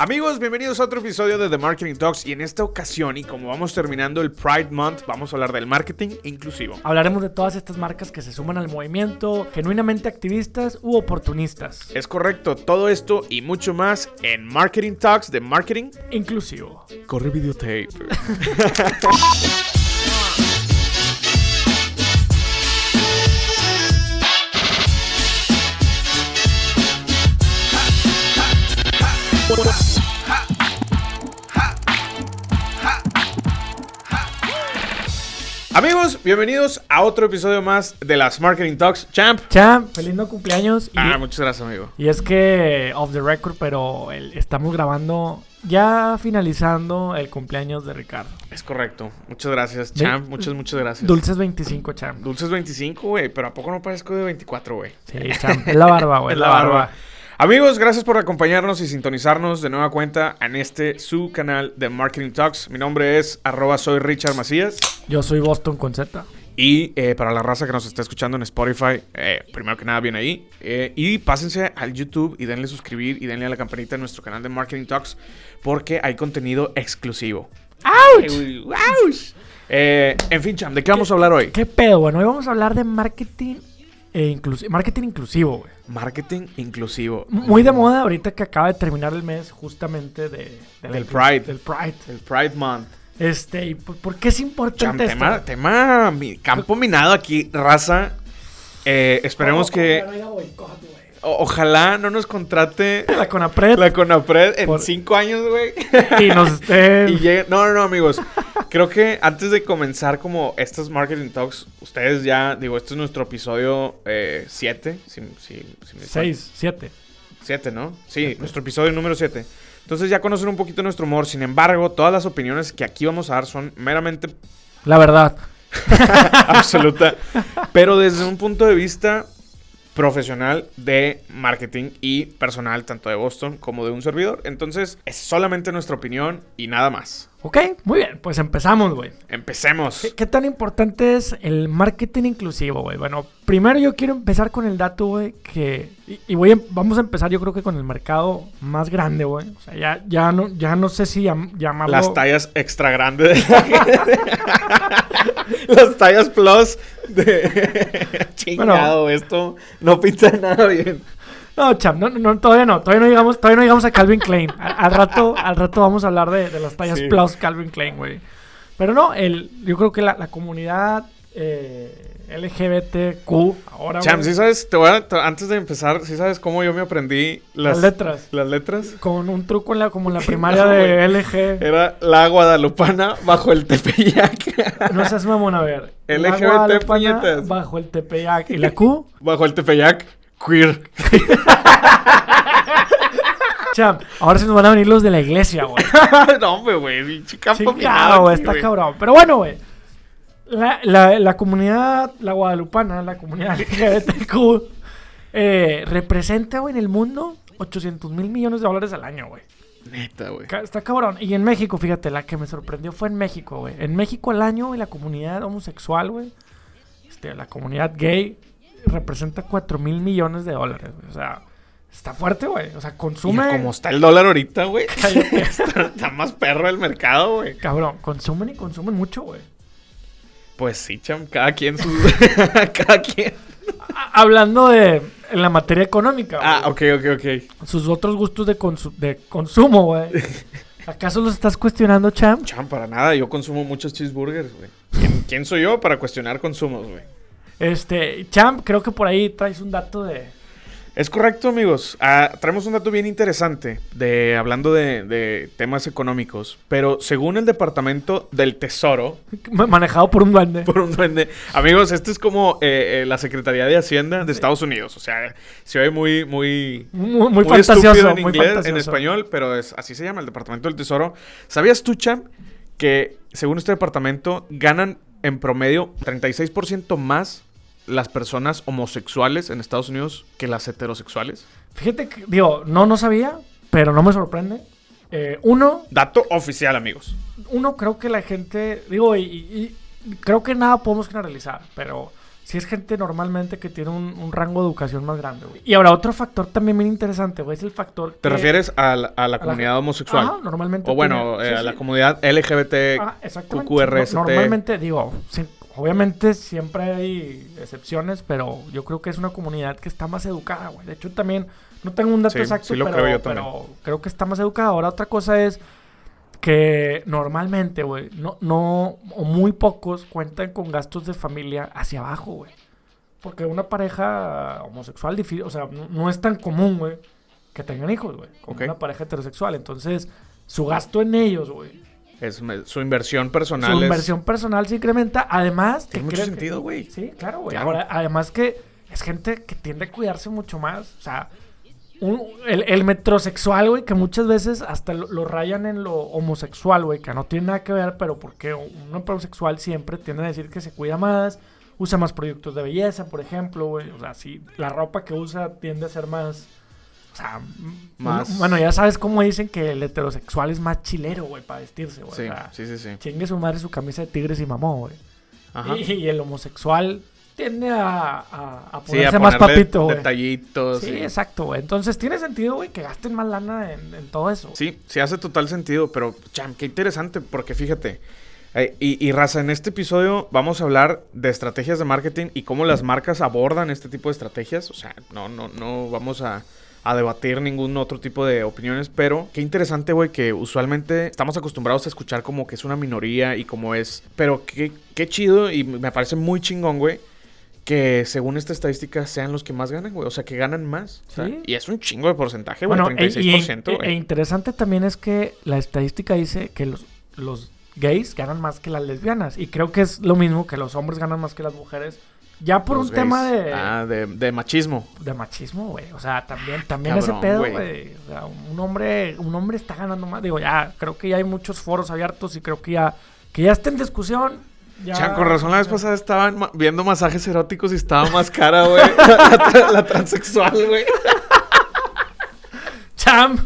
Amigos, bienvenidos a otro episodio de The Marketing Talks y en esta ocasión y como vamos terminando el Pride Month, vamos a hablar del marketing inclusivo. Hablaremos de todas estas marcas que se suman al movimiento, genuinamente activistas u oportunistas. Es correcto, todo esto y mucho más en Marketing Talks de Marketing Inclusivo. Corre videotape. Amigos, bienvenidos a otro episodio más de las Marketing Talks. Champ. Champ, feliz no cumpleaños. Y, ah, muchas gracias, amigo. Y es que, off the record, pero estamos grabando ya finalizando el cumpleaños de Ricardo. Es correcto. Muchas gracias, Champ. muchas, muchas gracias. Dulces 25, Champ. Dulces 25, güey. Pero ¿a poco no parezco de 24, güey? Sí, Champ. Es la barba, güey. es la barba. Amigos, gracias por acompañarnos y sintonizarnos de nueva cuenta en este su canal de Marketing Talks. Mi nombre es arroba soy Richard Macías. Yo soy Boston con Z. Y eh, para la raza que nos está escuchando en Spotify, eh, primero que nada, bien ahí. Eh, y pásense al YouTube y denle suscribir y denle a la campanita en nuestro canal de Marketing Talks porque hay contenido exclusivo. ¡Auch! ¡Auch! en fin, Cham, ¿de qué vamos a hablar hoy? ¿Qué pedo? Bueno, hoy vamos a hablar de marketing e marketing inclusivo, güey. Marketing inclusivo. Muy de moda ahorita que acaba de terminar el mes justamente de, del Pride. Del Pride. El Pride Month. Este, ¿y por, qué es importante esto? Tema, tema campo minado aquí, raza. Eh, esperemos que... ojalá no nos contrate la Conapred. La Conapred en cinco años, güey. Y nos No, no, no, amigos. Creo que antes de comenzar como estos marketing talks, ustedes ya, digo, este es nuestro episodio 7. Eh, 6, 7. 7, ¿no? Sí, nuestro episodio número 7. Entonces ya conocen un poquito nuestro humor. Sin embargo, todas las opiniones que aquí vamos a dar son meramente... La verdad. Absoluta. Pero desde un punto de vista profesional de marketing y personal, tanto de Boston como de un servidor. Entonces, es solamente nuestra opinión y nada más. Ok, muy bien, pues empezamos, güey. Empecemos. ¿Qué, tan importante es el marketing inclusivo, güey? Bueno, primero yo quiero empezar con el dato, güey, que... Y, voy vamos a empezar yo creo que con el mercado más grande, güey. O sea, ya, ya, no, ya no sé si llamarlo... Las tallas extra grandes. Las tallas plus de... Chingado, esto no pinta nada bien. No, cham, no, no, todavía no, todavía no llegamos, todavía no llegamos a Calvin Klein. Al, rato, al rato vamos a hablar de, las tallas plus Calvin Klein, güey. Pero no, el, yo creo que la, la comunidad eh, LGBTQ ahora. Cham, ¿sí sabes? Te voy a, antes de empezar, ¿sí sabes cómo yo me aprendí las, letras? Las letras. Con un truco en la, como en la primaria de LG. Era la guadalupana bajo el Tepeyac. no seas mamón, a ver. LGBT puñetas. Bajo el Tepeyac. ¿Y la Q? Bajo el Tepeyac. Queer. Cham, ahora se nos van a venir los de la iglesia, güey. no, hombre, güey. Chingado, güey. Está cabrón. Pero bueno, güey. La, la, la, comunidad, la guadalupana, la comunidad LGBTQ, eh, representa, güey, en el mundo 800 mil millones de dólares al año, güey. Neta, güey. Está cabrón. Y en México, fíjate, la que me sorprendió fue en México, güey. En México al año, güey, la comunidad homosexual, güey. Este, la comunidad gay representa 4 mil millones de dólares, güey. O sea, está fuerte, güey. O sea, consume. como está el dólar ahorita, güey. está, más perro el mercado, güey. Cabrón, consumen y consumen mucho, güey. Pues sí, cham, cada quien su. cada quien. Hablando de en la materia económica. Ah, ok, ok, ok. Sus otros gustos de, de consumo, güey. ¿Acaso los estás cuestionando, Cham? Cham, para nada. Yo consumo muchos cheeseburgers, güey. ¿Quién, ¿Quién, soy yo para cuestionar consumos, güey? Este, Champ, creo que por ahí traes un dato de. Es correcto, amigos. Ah, traemos un dato bien interesante de hablando de, temas económicos. Pero según el Departamento del Tesoro. Manejado por un duende. Por un duende. Amigos, esto es como eh, eh, la Secretaría de Hacienda de Estados Unidos. O sea, se oye muy, muy. Muy, muy, fantasioso. en inglés, en español, pero es, así se llama el Departamento del Tesoro. ¿Sabías tú, Champ, que según este departamento ganan en promedio 36% más las personas homosexuales en Estados Unidos que las heterosexuales? Fíjate que, digo, no, no sabía, pero no me sorprende. Eh, uno. Dato oficial, amigos. Uno, creo que la gente. Digo, y, creo que nada podemos generalizar, pero sí es gente normalmente que tiene un, un rango de educación más grande, güey. Y ahora, otro factor también bien interesante, güey, es el factor. ¿Te que- refieres a la, a la la- comunidad homosexual? Ajá, normalmente. o bueno, tiene- eh, sí, a sí. la comunidad LGBT. Ah, exactamente. QQRST. No- Normalmente, digo, obviamente siempre hay excepciones, pero yo creo que es una comunidad que está más educada, güey. De hecho, también, no tengo un dato Sí, exacto, sí lo pero, creo yo también. pero creo que está más educada. Ahora, otra cosa es que normalmente, güey, no, no, o muy pocos cuentan con gastos de familia hacia abajo, güey. Porque una pareja homosexual, o sea, no, no es tan común, güey, que tengan hijos, güey, Ok. una pareja heterosexual. Entonces, su gasto en ellos, güey, Es, su inversión personal su es- inversión personal se incrementa. Además, Tiene mucho sentido, güey. Sí, claro, güey. Claro. Ahora, además que es gente que tiende a cuidarse mucho más. O sea, un- el, el metrosexual, güey, que muchas veces hasta lo, lo rayan en lo homosexual, güey, que no tiene nada que ver, pero porque un heterosexual siempre tiende a decir que se cuida más, usa más productos de belleza, por ejemplo, güey. O sea, sí, la ropa que usa tiende a ser más. O sea, Más- bueno, ya sabes cómo dicen que el heterosexual es más chilero, güey, para vestirse, güey. Sí, o sea, sí, sí, sí. Chingue su madre su camisa de tigres y mamó, güey. Ajá. Y, y el homosexual tiende a, a, a Sí, ponerse a más papito, güey. Detallitos. Sí, exacto, güey. Entonces tiene sentido, güey, que gasten más lana en, en todo eso. Sí, sí hace total sentido, pero cham, qué interesante, porque fíjate, eh, y, y raza, en este episodio vamos a hablar de estrategias de marketing y cómo las marcas abordan este tipo de estrategias. O sea, no, no, no vamos a, a debatir ningún otro tipo de opiniones, pero qué interesante, güey, que usualmente estamos acostumbrados a escuchar como que es una minoría y como es, pero qué, qué chido y me parece muy chingón, güey. Que según esta estadística sean los que más ganan, güey. O sea, que ganan más. O sea, Sí. Y es un chingo de porcentaje, güey. Bueno, e, y- 36%, e- e interesante también es que la estadística dice que los, los gays ganan más que las lesbianas. Y creo que es lo mismo que los hombres ganan más que las mujeres. Ya por Los un tema de, Ah, de, de machismo. de machismo, güey. O sea, también, también Cabrón, ese pedo, güey. O sea, un hombre, un hombre está ganando más. Digo, ya, creo que ya hay muchos foros abiertos y creo que ya, que ya está en discusión. Ya, Chan, con razón la vez pasada estaban ma- viendo masajes eróticos y estaba más cara, güey. la, tra- la transexual, güey. Cham.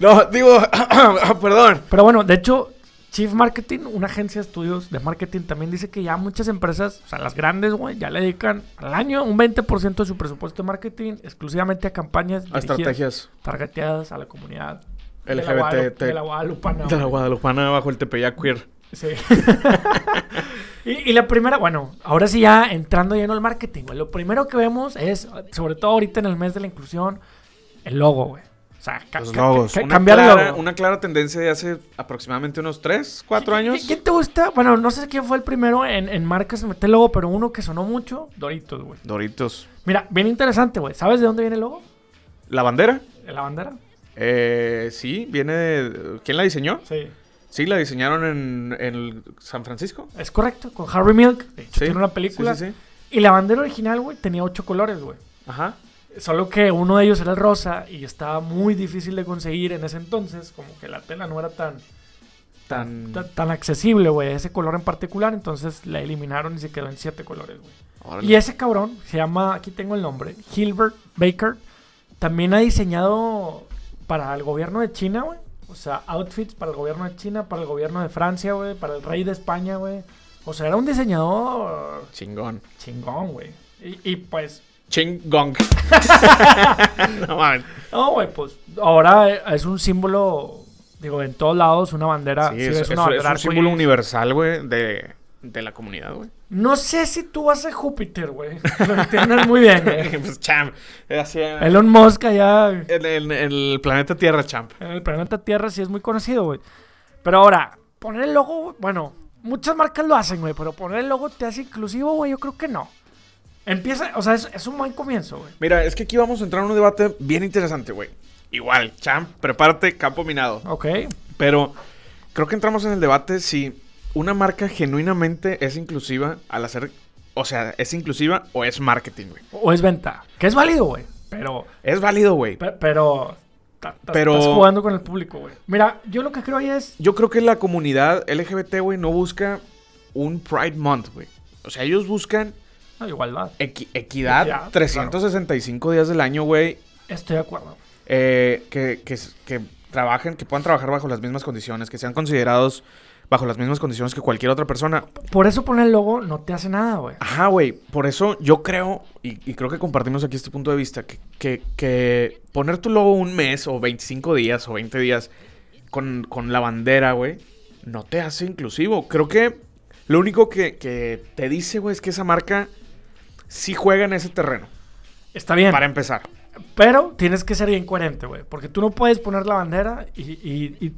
No, digo, perdón. Pero bueno, de hecho, Chief Marketing, una agencia de estudios de marketing, también dice que ya muchas empresas, o sea, las grandes, güey, ya le dedican al año un 20% de su presupuesto de marketing exclusivamente a campañas A estrategias targeteadas a la comunidad de la, LGBT. De la Guadalupana. de la. Guadalupana bajo el Tepeyac queer. Sí. y, y la primera, bueno, ahora sí ya entrando lleno al marketing, güey. Lo primero que vemos es, sobre todo ahorita en el mes de la inclusión, el logo, güey. O sea, ca- Los ca- logos. ca- Una cambiar el clara, logo. una clara tendencia de hace aproximadamente unos 3, 4 ¿Qui- años. qui- ¿Quién te gusta? Bueno, no sé quién fue el primero en, en marcas en meter logo, pero uno que sonó mucho, Doritos, güey. Doritos. Mira, bien interesante, güey. ¿Sabes de dónde viene el logo? ¿La bandera? ¿De la bandera? Eh, sí, viene de... ¿Quién la diseñó? Sí. Sí, la diseñaron en, en San Francisco. Es correcto, con Harry Milk. De hecho, Sí. tiene una película. Sí, sí, sí. Y la bandera original, güey, tenía ocho colores, güey. Ajá. Solo que uno de ellos era el rosa y estaba muy difícil de conseguir en ese entonces, como que la tela no era tan, Tan... tan, tan accesible, güey, ese color en particular, entonces la eliminaron y se quedó en siete colores, güey. Y ese cabrón, se llama, aquí tengo el nombre, Hilbert Baker, también ha diseñado para el gobierno de China, güey. O sea, outfits para el gobierno de China, para el gobierno de Francia, güey, para el rey de España, güey. O sea, era un diseñador Chingón. chingón, güey. Y, y pues Chingong. no mames. No, güey, pues ahora eh, es un símbolo, digo, en todos lados, una bandera. Sí, sí, es, es- una es bandera un símbolo universal, güey, de, de la comunidad, güey. No sé si tú vas a Júpiter, güey. Lo entiendes muy bien, güey. pues, champ. Así, en, Elon Musk allá en en- en el planeta Tierra, champ. el planeta Tierra sí es muy conocido, güey. Pero ahora, poner el logo, bueno, muchas marcas lo hacen, güey, pero poner el logo te hace inclusivo, güey, yo creo que no. Empieza, o sea, es, es un buen comienzo, güey. Mira, es que aquí vamos a entrar en un debate bien interesante, güey. Igual, champ, prepárate, campo minado. Ok. Pero creo que entramos en el debate si una marca genuinamente es inclusiva al hacer. O sea, ¿es inclusiva o es marketing, güey? O es venta. Que es válido, güey. Pero Es válido, güey. Pe- Pero, ta- ta- Pero- estás jugando con el público, güey. Mira, yo lo que creo ahí es. Yo creo que la comunidad LGBT, güey, no busca un Pride Month, güey. O sea, ellos buscan No, igualdad. equi- equidad, Equidad, 365 días del año, güey. Estoy de acuerdo. eh, que, que, que trabajen, que puedan trabajar bajo las mismas condiciones, que sean considerados bajo las mismas condiciones que cualquier otra persona. Por eso poner el logo no te hace nada, güey. Ajá, güey. Por eso yo creo, y, y creo que compartimos aquí este punto de vista, que, que, que poner tu logo un mes o 25 días o 20 días con, con la bandera, güey, no te hace inclusivo. Creo que lo único que, que te dice, güey, es que esa marca sí juega en ese terreno. Está bien. Para empezar. Pero tienes que ser bien coherente, güey. Porque tú no puedes poner la bandera y, y- y-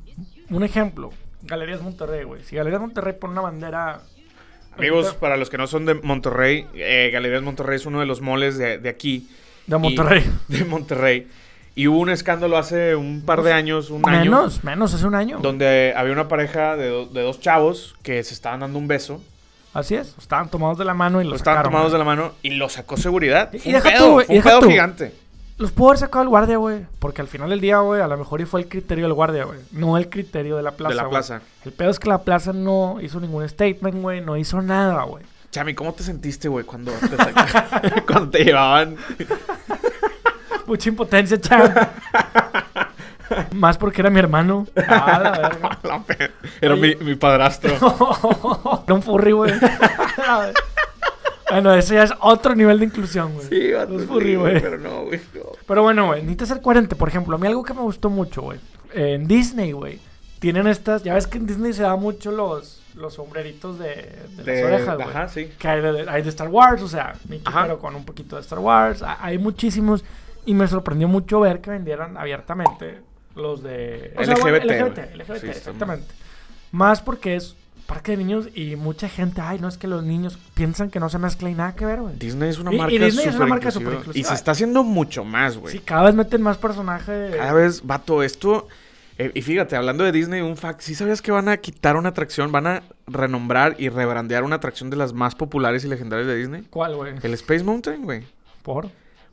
un ejemplo, Galerías Monterrey, güey. Si Galerías Monterrey pone una bandera... Amigos, para los que no son de Monterrey, eh, Galerías Monterrey es uno de los moles de, de aquí. De Y- Monterrey. de Monterrey. Y hubo un escándalo hace un par de años, un año. menos, menos, hace un año. Donde había una pareja de, do- de dos chavos que se estaban dando un beso. Así es. Estaban tomados de la mano y los estaban sacaron, tomados de la mano y lo sacó seguridad. Y- Fue y un pedo, tú, güey, fue y un deja pedo tú. gigante. Los pudo haber sacado el guardia, güey. Porque al final del día, güey, a lo mejor y fue el criterio del guardia, güey. No el criterio de la plaza, de la güey. plaza. El pedo es que la plaza no hizo ningún statement, güey. No hizo nada, güey. Chami, ¿cómo te sentiste, güey, cuando te, cuando te llevaban? Mucha impotencia, chaval. Más porque era mi hermano. Ah, la verga. La pe- Era mi, mi padrastro. Era un furry, güey. bueno, ese ya es otro nivel de inclusión, güey. Sí, vato, Los sí, furry, güey. Pero no, güey. no. Pero bueno, güey, necesitas ser coherente. Por ejemplo, a mí algo que me gustó mucho, güey. En Disney, güey, tienen estas. Ya ves que en Disney se da mucho los, los sombreritos de, de De- las orejas, güey. Ajá, sí. Que hay de, hay de Star Wars, o sea, Mickey, Ajá. pero con un poquito de Star Wars. Ha- Hay muchísimos. Y me sorprendió mucho ver que vendieran abiertamente los de. o sea, bueno, LGBT, LGBT. LGBT, Sí, exactamente. Más porque es parque de niños y mucha gente, ay, no es que los niños piensan que no se mezcla y nada que ver, güey. Disney es una Y- y marca Disney es una marca inclusiva. Y se está haciendo mucho más, güey. Sí, cada vez meten más personajes. Cada vez, vato, esto. eh, y fíjate, hablando de Disney, un fact. ¿Sí sabías que van a quitar una atracción? Van a renombrar y rebrandear una atracción de las más populares y legendarias de Disney. ¿Cuál, güey? El Space Mountain, güey. ¿Por?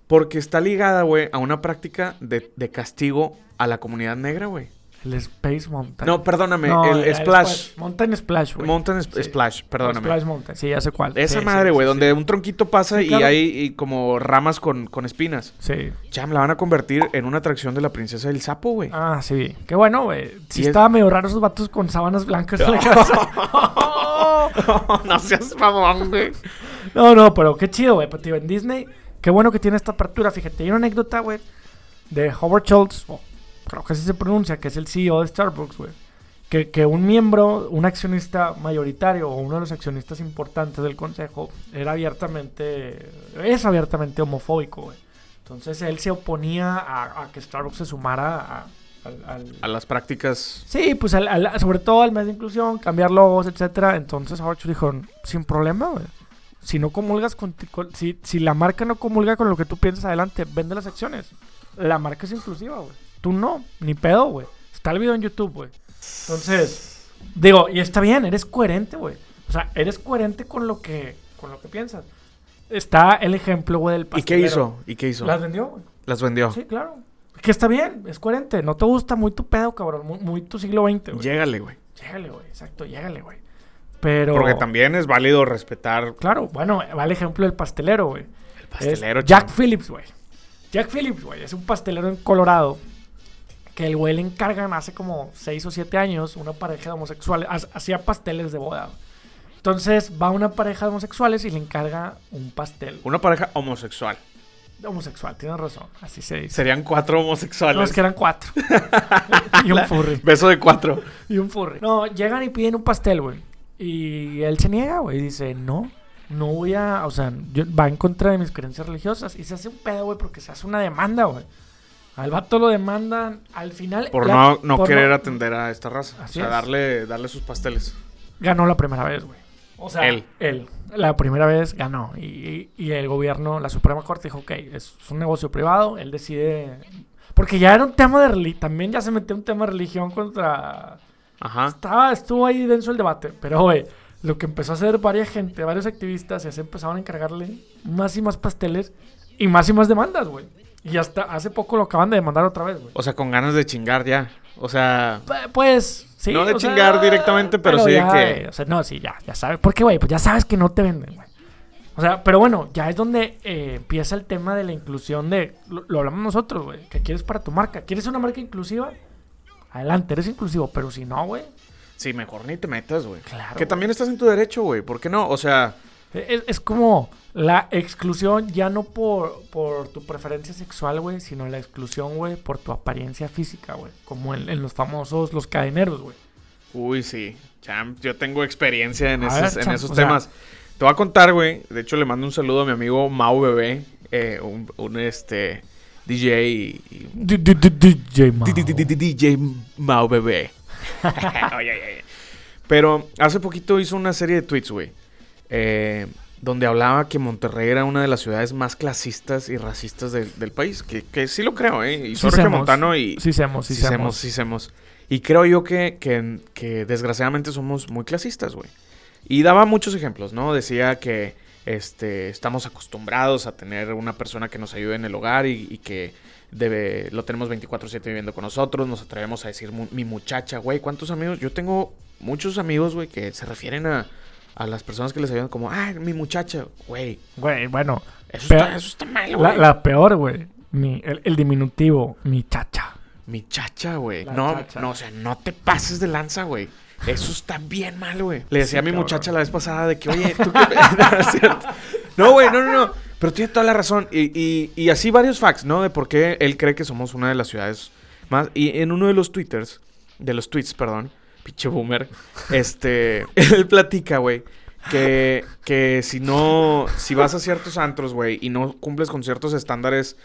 Porque está ligada, güey, a una práctica de, de castigo a la comunidad negra, güey. El Space Mountain. No, perdóname, No, el Splash. Mountain Splash, güey. Mountain Sp- Sí. Splash, perdóname. Splash Mountain, sí, ya sé cuál. Esa Sí, madre, güey, sí, donde un tronquito pasa y claro. hay y como ramas con, con espinas. Sí. Cham, la van a convertir en una atracción de la princesa del sapo, güey. Ah, sí. Qué bueno, güey. Sí es- estaba medio raro esos vatos con sábanas blancas en la cabeza. no seas mamón, güey. no, no, pero qué chido, güey. Pero tío, en Disney, qué bueno que tiene esta apertura. Fíjate, hay una anécdota, güey, de Howard Schultz, creo que así se pronuncia, que es el CEO de Starbucks, güey. Que, que un miembro, un accionista mayoritario o uno de los accionistas importantes del consejo era abiertamente, es abiertamente homofóbico, güey. Entonces él se oponía a, a que Starbucks se sumara a- al- al, A las prácticas. Sí, pues al- al- sobre todo al mes de inclusión, cambiar logos, etcétera. Entonces Schultz dijo, sin problema, güey. Si no comulgas con, ti- con- si, si la marca no comulga con lo que tú piensas adelante, vende las acciones. La marca es inclusiva, güey. Tú no, ni pedo, güey. Está el video en YouTube, güey. Entonces, digo, y está bien, eres coherente, güey. O sea, eres coherente con lo que, con lo que piensas. Está el ejemplo, güey, del ¿Y qué pastelero. hizo? ¿Y qué hizo? Las vendió, güey. Las vendió. Sí, claro. Que está bien, es coherente. No te gusta muy tu pedo, cabrón. Muy, muy tu siglo XX, güey. Llégale, güey. Llégale, güey. Exacto, llégale, güey. Pero. Porque también es válido respetar Claro, bueno, va el ejemplo del pastelero, güey. el pastelero, Es Jack. Phillips, güey. Jack Phillips, güey, es un pastelero en Colorado. Que el güey le encargan hace como 6 o 7 años una pareja de homosexuales. ha- Hacía pasteles de boda. Entonces va una pareja de homosexuales y le encarga un pastel Una pareja homosexual. homosexual. Tienes razón, así se dice. Serían cuatro homosexuales. No, es que eran cuatro. y un furry. Beso de cuatro. Y un furry. No, llegan y piden un pastel, güey. Y él se niega, güey. Dice, no, no voy a... O sea, yo- va en contra de mis creencias religiosas. Y se hace un pedo, güey, porque se hace una demanda, güey. Al vato lo demandan. Al final... Por la- no, no por querer atender a esta raza. Así o sea, es. darle, darle sus pasteles. Ganó la primera vez, güey. O sea, Él. Él. La primera vez ganó. Y, y- y el gobierno, la Suprema Corte dijo, ok, es un negocio privado. Él decide... Porque ya era un tema de religión. También ya se metió un tema de religión contra... Ajá. Estaba, estuvo ahí denso el debate, pero güey, lo que empezó a hacer varias gente, varios activistas, es empezaron a encargarle más y más pasteles y más y más demandas, güey. Y hasta hace poco lo acaban de demandar otra vez, güey. O sea, con ganas de chingar ya. O sea, Pu- Pues, sí. No de sea, chingar directamente, pero sí de que- eh, O sea, no, sí, ya, ya sabes. Porque, güey, pues ya sabes que no te venden, güey. O sea, pero bueno, ya es donde eh, empieza el tema de la inclusión de... Lo, lo hablamos nosotros, güey. ¿Qué quieres para tu marca? ¿Quieres una marca inclusiva? Adelante, eres inclusivo. Pero si no, güey... sí, mejor ni te metas, güey. Claro, Que güey. también estás en tu derecho, güey. ¿Por qué no? O sea, Es, es como la exclusión ya no por, por tu preferencia sexual, güey, sino la exclusión, güey, por tu apariencia física, güey. Como en, en los famosos, los cadeneros, güey. uy, sí. Champ, yo tengo experiencia en A esos, ver, en esos sea- temas. Te voy a contar, güey. De hecho, le mando un saludo a mi amigo Mau Bebé, eh, un, un, este DJ y, y- D- d- d- DJ Mao. DJ Mau Bebé. Oye, oye, oye. Pero hace poquito hizo una serie de tweets, güey. Eh, donde hablaba que Monterrey era una de las ciudades más clasistas y racistas del, del país. Que, que sí lo creo, ¿eh? Y Sí semos. Montano y... Sí semos, sí, sí semos, sí semos. Y creo yo que, que, que desgraciadamente somos muy clasistas, güey. Y daba muchos ejemplos, ¿no? Decía que este, estamos acostumbrados a tener una persona que nos ayude en el hogar y, y que debe, lo tenemos 24/7 viviendo con nosotros. Nos atrevemos a decir mi muchacha, güey. ¿Cuántos amigos? Yo tengo muchos amigos, güey, que se refieren a, a las personas que les ayudan como, ah, mi muchacha, güey. Güey, bueno. Eso, Pero- está, eso está mal, La, güey. la peor, güey. El, el diminutivo, mi chacha. Mi chacha, güey. La No, chacha. no, o sea, no te pases de lanza, güey. Eso está bien mal, güey. Le decía Sí, a mi cabrón. muchacha la vez pasada de que, oye, tú qué... No, güey, no, no, no. Pero tiene toda la razón. Y, y- y así varios facts, ¿no? De por qué él cree que somos una de las ciudades más... Y en uno de los twitters, de los tweets, perdón, pinche boomer, este, él platica, güey, que, que si no, si vas a ciertos antros, güey, y no cumples con ciertos estándares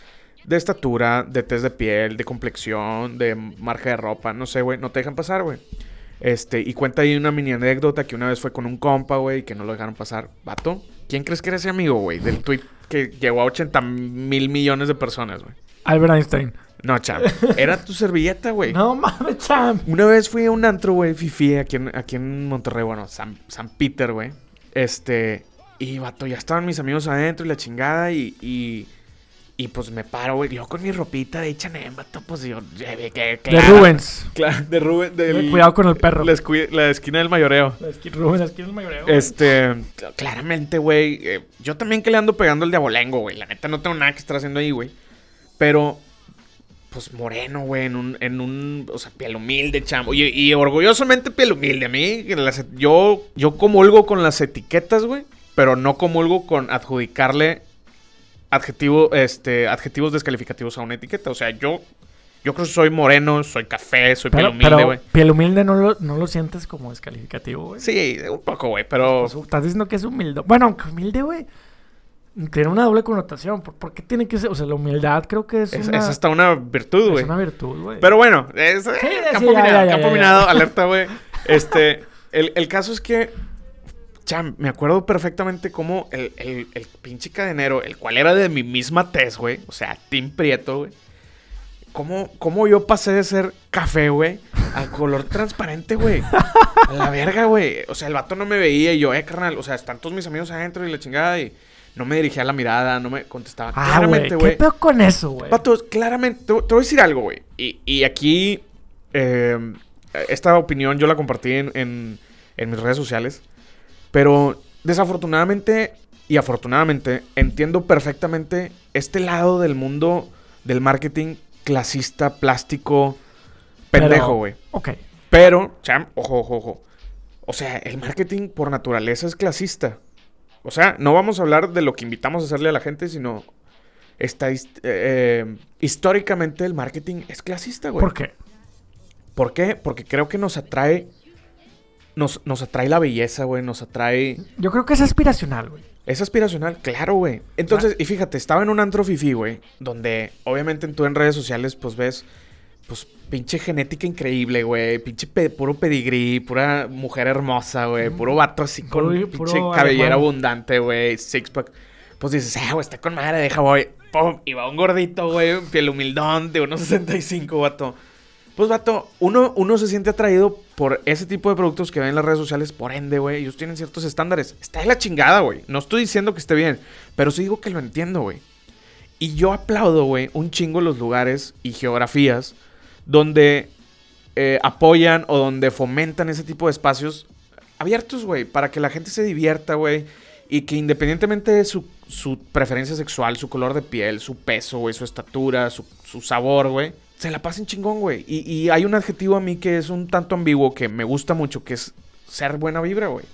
de estatura, de test de piel, de complexión, de marca de ropa, no sé, güey, no te dejan pasar, güey. Este, y cuenta ahí una mini anécdota que una vez fue con un compa, güey, que no lo dejaron pasar. Vato, ¿quién crees que era ese amigo, güey? Del tweet que llegó a 80 mil millones de personas, güey. Albert Einstein. No, cham. Era tu servilleta, güey. No mames, champ. Una vez fui a un antro, güey, fifi, aquí en, aquí en Monterrey, bueno, San, San Peter, güey. Este, y vato, ya estaban mis amigos adentro y la chingada, y, y, y pues me paro, güey. Yo con mi ropita de H&M, vato, pues yo, que, De Rubens. Claro, de Rubén, del, Cuidado con el perro. la, esqui- la esquina del mayoreo. La esquina, Rubens, la esquina del mayoreo. güey. Este, claramente, güey. eh, yo también que le ando pegando el diabolengo, güey. La neta no tengo nada que estar haciendo ahí, güey. Pero, pues moreno, güey, en un, en un, o sea, piel humilde, chamo. Y, y orgullosamente piel humilde. A mí, las- yo, yo comulgo con las etiquetas, güey. Pero no comulgo con adjudicarle adjetivo, este, adjetivos descalificativos a una etiqueta. O sea, yo, yo creo que soy moreno, soy café, soy piel humilde, güey. piel humilde no lo, no lo sientes como descalificativo, güey. Sí, un poco, güey, pero... Pues, estás diciendo que es humilde. Bueno, aunque humilde, güey. Tiene una doble connotación. ¿Por, qué tiene que ser? O sea, la humildad creo que es, Es, una, es hasta una virtud, es güey. una virtud, güey. Pero bueno, es eh, sí, campo ya, minado, ya, ya, campo ya, minado, ya. alerta, güey. Este, el, el caso es que, cham, me acuerdo perfectamente cómo el, el, el pinche cadenero, el cual era de mi misma tez, güey, o sea, Tim Prieto, güey. Cómo, cómo yo pasé de ser café, güey, a color transparente, güey. A la verga, güey. O sea, el vato no me veía y yo, eh, carnal, o sea, están todos mis amigos adentro y la chingada y no me dirigía la mirada, no me contestaba. ah, Claramente, güey. ¿Qué peor con eso, güey? Patos, claramente, te, te voy a decir algo, güey. Y, y aquí, eh, esta opinión yo la compartí en, en- en mis redes sociales. Pero desafortunadamente y afortunadamente entiendo perfectamente este lado del mundo del marketing clasista, plástico, pendejo, güey. Ok. Pero, cham, ojo, ojo, ojo. O sea, el marketing por naturaleza es clasista. O sea, no vamos a hablar de lo que invitamos a hacerle a la gente, sino estadist- eh, eh, históricamente el marketing es clasista, güey. ¿Por qué? ¿Por qué? Porque creo que nos atrae. Nos, nos atrae la belleza, güey. Nos atrae. Yo creo que es aspiracional, güey. Es aspiracional, claro, güey. Entonces, y fíjate, estaba en un antro fifi, güey. Donde, obviamente, tú en redes sociales, pues ves. Pues pinche genética increíble, güey. Pinche pe- puro pedigrí, pura mujer hermosa, güey. Puro vato así con Puro- pinche puro cabellera alemán. abundante, güey. Six pack. Pues dices, ah, güey, está con madre, deja, voy. Pum, y va un gordito, güey. Piel humildón de unos 65, vato. Pues, vato, uno, uno se siente atraído por ese tipo de productos que ven en las redes sociales. Por ende, güey, ellos tienen ciertos estándares. Está de la chingada, güey. No estoy diciendo que esté bien, pero sí digo que lo entiendo, güey. Y yo aplaudo, güey, un chingo los lugares y geografías donde eh, apoyan o donde fomentan ese tipo de espacios abiertos, güey, para que la gente se divierta, güey. Y que independientemente de su, su preferencia sexual, su color de piel, su peso, güey, su estatura, su, sabor, güey, se la pasen chingón, güey. Y, y hay un adjetivo a mí que es un tanto ambiguo que me gusta mucho, que es ser buena vibra, güey.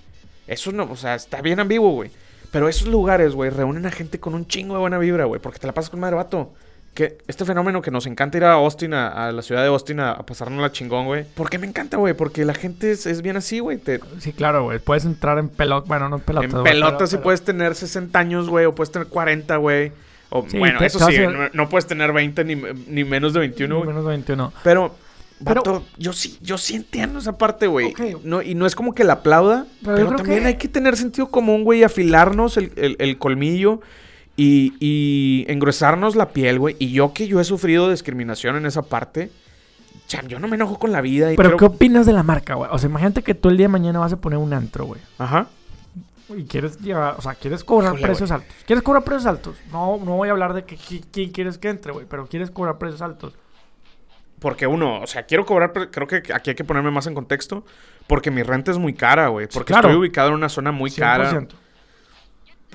Eso no, o sea, está bien ambiguo, güey. Pero esos lugares, güey, reúnen a gente con un chingo de buena vibra, güey. Porque te la pasas con madre vato. Que este fenómeno que nos encanta ir a Austin, a, a la ciudad de Austin, a, a pasarnos la chingón, güey. ¿Por qué me encanta, güey? Porque la gente es, es bien así, güey. Te- Sí, claro, güey. Puedes entrar en pelota. Bueno, no en pelota. en güey, pero- sí pero- puedes tener 60 años, güey, o puedes tener 40, güey. O, Sí, bueno, te- eso sí, no, no puedes tener 20 ni, ni menos de 21, güey. Menos 21. Pero, Pero- vato, yo sí, yo sí entiendo esa parte, güey. Ok. No, y no es como que la aplauda, Pero también que- hay que tener sentido común, güey, afilarnos el, el- el colmillo y, y engruesarnos la piel, güey. Y yo que yo he sufrido discriminación en esa parte, cham, yo no me enojo con la vida. Y Pero, creo- ¿qué opinas de la marca, güey? O sea, imagínate que tú el día de mañana vas a poner un antro, güey. Ajá. Y quieres llevar, o sea, quieres cobrar Híjole, precios altos. ¿Quieres cobrar precios altos? No, no voy a hablar de que, qui- quién quieres que entre, güey, pero quieres cobrar precios altos. Porque uno, o sea, quiero cobrar, creo que aquí hay que ponerme más en contexto. Porque mi renta es muy cara, güey. Porque claro. estoy ubicado en una zona muy cara.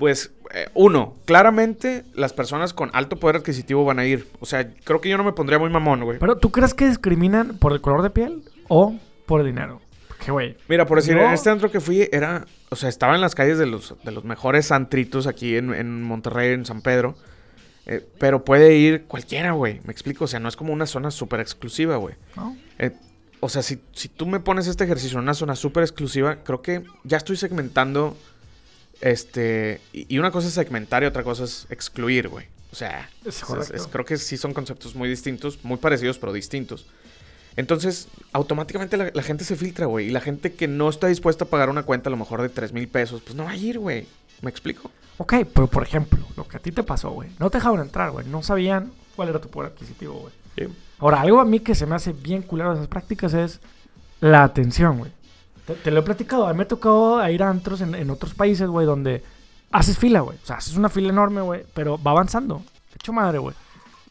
100%. Pues, eh, uno, claramente las personas con alto poder adquisitivo van a ir. O sea, creo que yo no me pondría muy mamón, güey. Pero ¿tú crees que discriminan por el color de piel o por el dinero? Porque, güey, Mira, por decir, Yo- en este antro que fui, era. O sea, estaba en las calles de los, de los mejores antritos aquí en, en Monterrey, en San Pedro. Eh, pero puede ir cualquiera, güey. Me explico. O sea, no es como una zona súper exclusiva, güey. ¿no? Eh, o sea, si, si tú me pones este ejercicio en una zona súper exclusiva, creo que ya estoy segmentando. Este. Y, una cosa es segmentar y otra cosa es excluir, güey. O sea, Es es- correcto. es- creo que sí son conceptos muy distintos, muy parecidos, pero distintos. Entonces, automáticamente la, la gente se filtra, güey. Y la gente que no está dispuesta a pagar una cuenta a lo mejor de 3 mil pesos, pues no va a ir, güey. ¿Me explico? Ok, pero por ejemplo, lo que a ti te pasó, güey. No te dejaban entrar, güey. No sabían cuál era tu poder adquisitivo, güey. Ahora, algo a mí que se me hace bien culero de esas prácticas es la atención, güey. Te, te lo he platicado. A mí me ha tocado ir a antros en, en otros países, güey, donde haces fila, güey. O sea, haces una fila enorme, güey, pero va avanzando. Hecho, madre, güey.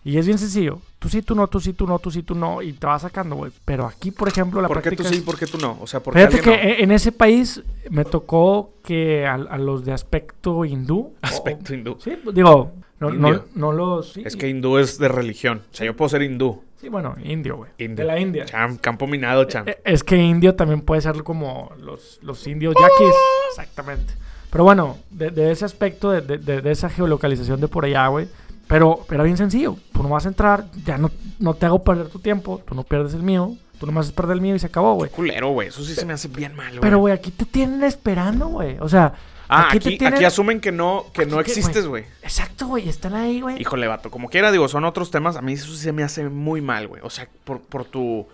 Y es bien sencillo. Tú sí, tú no, tú sí, tú no, tú sí, tú no. Y te vas sacando, güey. Pero aquí, por ejemplo, la ¿Por qué tú sí, es- por qué tú no? O sea, ¿por qué Fíjate que no? e- en ese país me tocó que a, a los de aspecto hindú. Aspecto hindú. Sí, digo, no, no, Indio. no los. sí, Es que hindú es de religión. O sea, yo puedo ser hindú. Sí, bueno, indio, güey. De la India. Cham, campo minado, cham. Eh, Es que indio también puede ser como los, los indios yaquis. Exactamente. Pero bueno, de, de ese aspecto, de, de- de- de esa geolocalización de por allá, güey. Pero era bien sencillo. Tú no vas a entrar, ya no, no te hago perder tu tiempo, tú no pierdes el mío, tú no me haces perder el mío y se acabó, güey. Culero, güey. Eso sí se me hace bien mal, güey. Pero, güey, aquí te tienen esperando, güey. O sea, Ah, te aquí, tienen- aquí asumen que no, que Aquí no que, existes, güey. Exacto, güey, están ahí, güey. Híjole, vato. Como quiera, digo, son otros temas. A mí eso sí se me hace muy mal, güey. O sea, por, por tu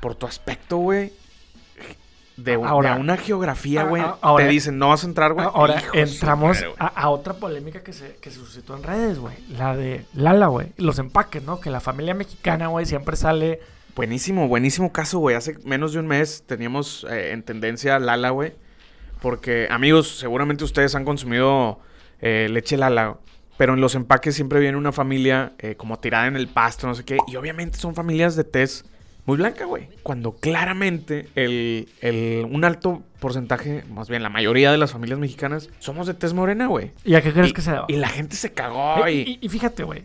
por tu aspecto, güey. De, Ahora- de una geografía, güey. te dicen, no vas a entrar, güey. Ahora entramos madre, a, a otra polémica que se, que se suscitó en redes, güey. La de Lala, güey. Los empaques, ¿no? Que la familia mexicana, güey, siempre sale. Buenísimo, buenísimo caso, güey. Hace menos de un mes teníamos eh, en tendencia Lala, güey. Porque, amigos, seguramente ustedes han consumido eh, leche Lala. Pero en los empaques siempre viene una familia eh, como tirada en el pasto, no sé qué. Y obviamente son familias de tez muy blanca, güey. Cuando claramente el, el- un alto porcentaje, más bien la mayoría de las familias mexicanas, somos de tez morena, güey. ¿Y a qué crees Y- que se daba? Y la gente se cagó y... y, y fíjate, güey.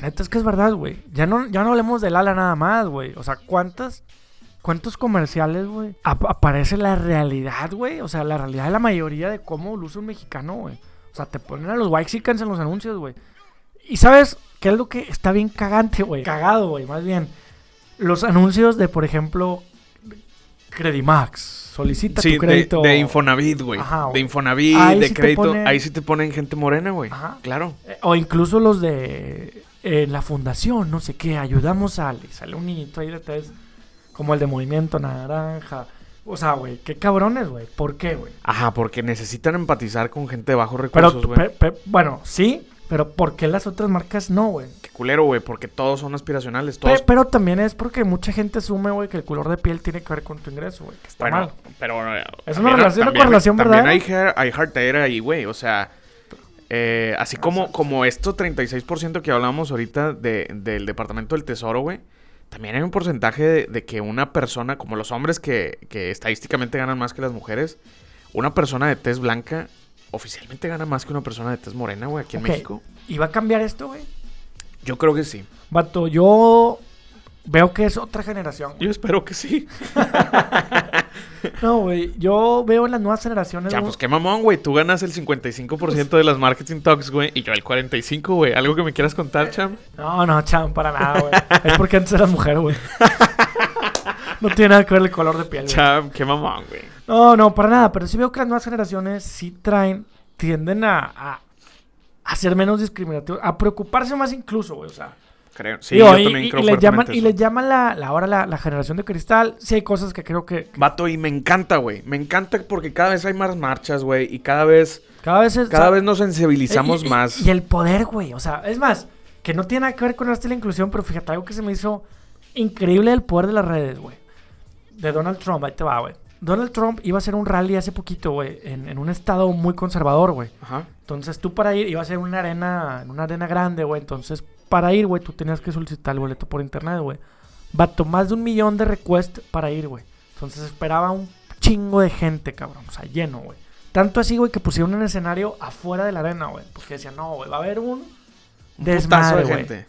La neta es que es verdad, güey. Ya no, ya no hablemos de Lala nada más, güey. O sea, ¿cuántas, ¿cuántos comerciales, güey? ap- aparece la realidad, güey. O sea, la realidad de la mayoría de cómo luce un mexicano, güey. O sea, te ponen a los Waxicans en los anuncios, güey. Y sabes qué es lo que está bien cagante, güey. Cagado, güey, más bien. Los anuncios de, por ejemplo, Credimax. Solicita Sí, tu de, crédito. de Infonavit, güey. De Infonavit, Ahí de sí crédito. ponen- Ahí sí te ponen gente morena, güey. Ajá. Claro. Eh, O incluso los de eh, la fundación, no sé qué, ayudamos a... y Sale un niñito ahí de tez, como el de Movimiento Naranja. O sea, güey, qué cabrones, güey. ¿Por qué, güey? Ajá, porque necesitan empatizar con gente de bajos Pero, recursos, güey. pe- pe- bueno, sí, pero ¿por qué las otras marcas no, güey? Qué culero, güey, porque todos son aspiracionales, Pe- todos. pero también es porque mucha gente asume, güey, que el color de piel tiene que ver con tu ingreso, güey. Que está bueno, mal. pero... eh, Es también- una relación, una también- correlación También verdadera. hay, hay heartera ahí, güey, o sea... eh, así como, como esto 36% que hablábamos ahorita de- del Departamento del Tesoro, güey. También hay un porcentaje de, de que una persona, como los hombres que, que estadísticamente ganan más que las mujeres, una persona de tez blanca oficialmente gana más que una persona de tez morena, güey, aquí en. México. ¿Y va a cambiar esto, güey? Yo creo que sí. Vato, yo veo que es otra generación. güey. Yo espero que sí. No, güey. Yo veo en las nuevas generaciones. Ya, pues qué mamón, güey. Tú ganas el 55% de las marketing talks, güey. Y yo el 45%, güey. ¿Algo que me quieras contar, Cham? No, no, cham, para nada, güey. es porque antes eras mujer, güey. no tiene nada que ver el color de piel, güey. Cham, qué mamón, güey. No, no, para nada. Pero sí veo que las nuevas generaciones sí traen, tienden a, a, a ser menos discriminativos, a preocuparse más incluso, güey. O sea, Creo. Sí, digo, yo y, también y- creo y les llaman, y les llaman la, la ahora la, la generación de cristal. Sí hay cosas que creo que Vato, y me encanta, güey. Me encanta porque cada vez hay más marchas, güey. Y cada vez, cada vez es... cada o sea, vez nos sensibilizamos y- más. Y el poder, güey. O sea, es más, que no tiene nada que ver con esta la inclusión, pero fíjate, algo que se me hizo increíble el poder de las redes, güey. De Donald Trump, ahí te va, güey. Donald Trump iba a hacer un rally hace poquito, güey, en, en un estado muy conservador, güey. Ajá. Entonces tú para ir, iba a ser una arena, en una arena grande, güey. Entonces para ir, güey, tú tenías que solicitar el boleto por internet, güey. Vato, más de un millón de requests para ir, güey. Entonces esperaba un chingo de gente, cabrón. O sea, lleno, güey. Tanto así, güey, que pusieron un escenario afuera de la arena, güey. Porque decían, no, güey, va a haber un Un desmadre, de gente.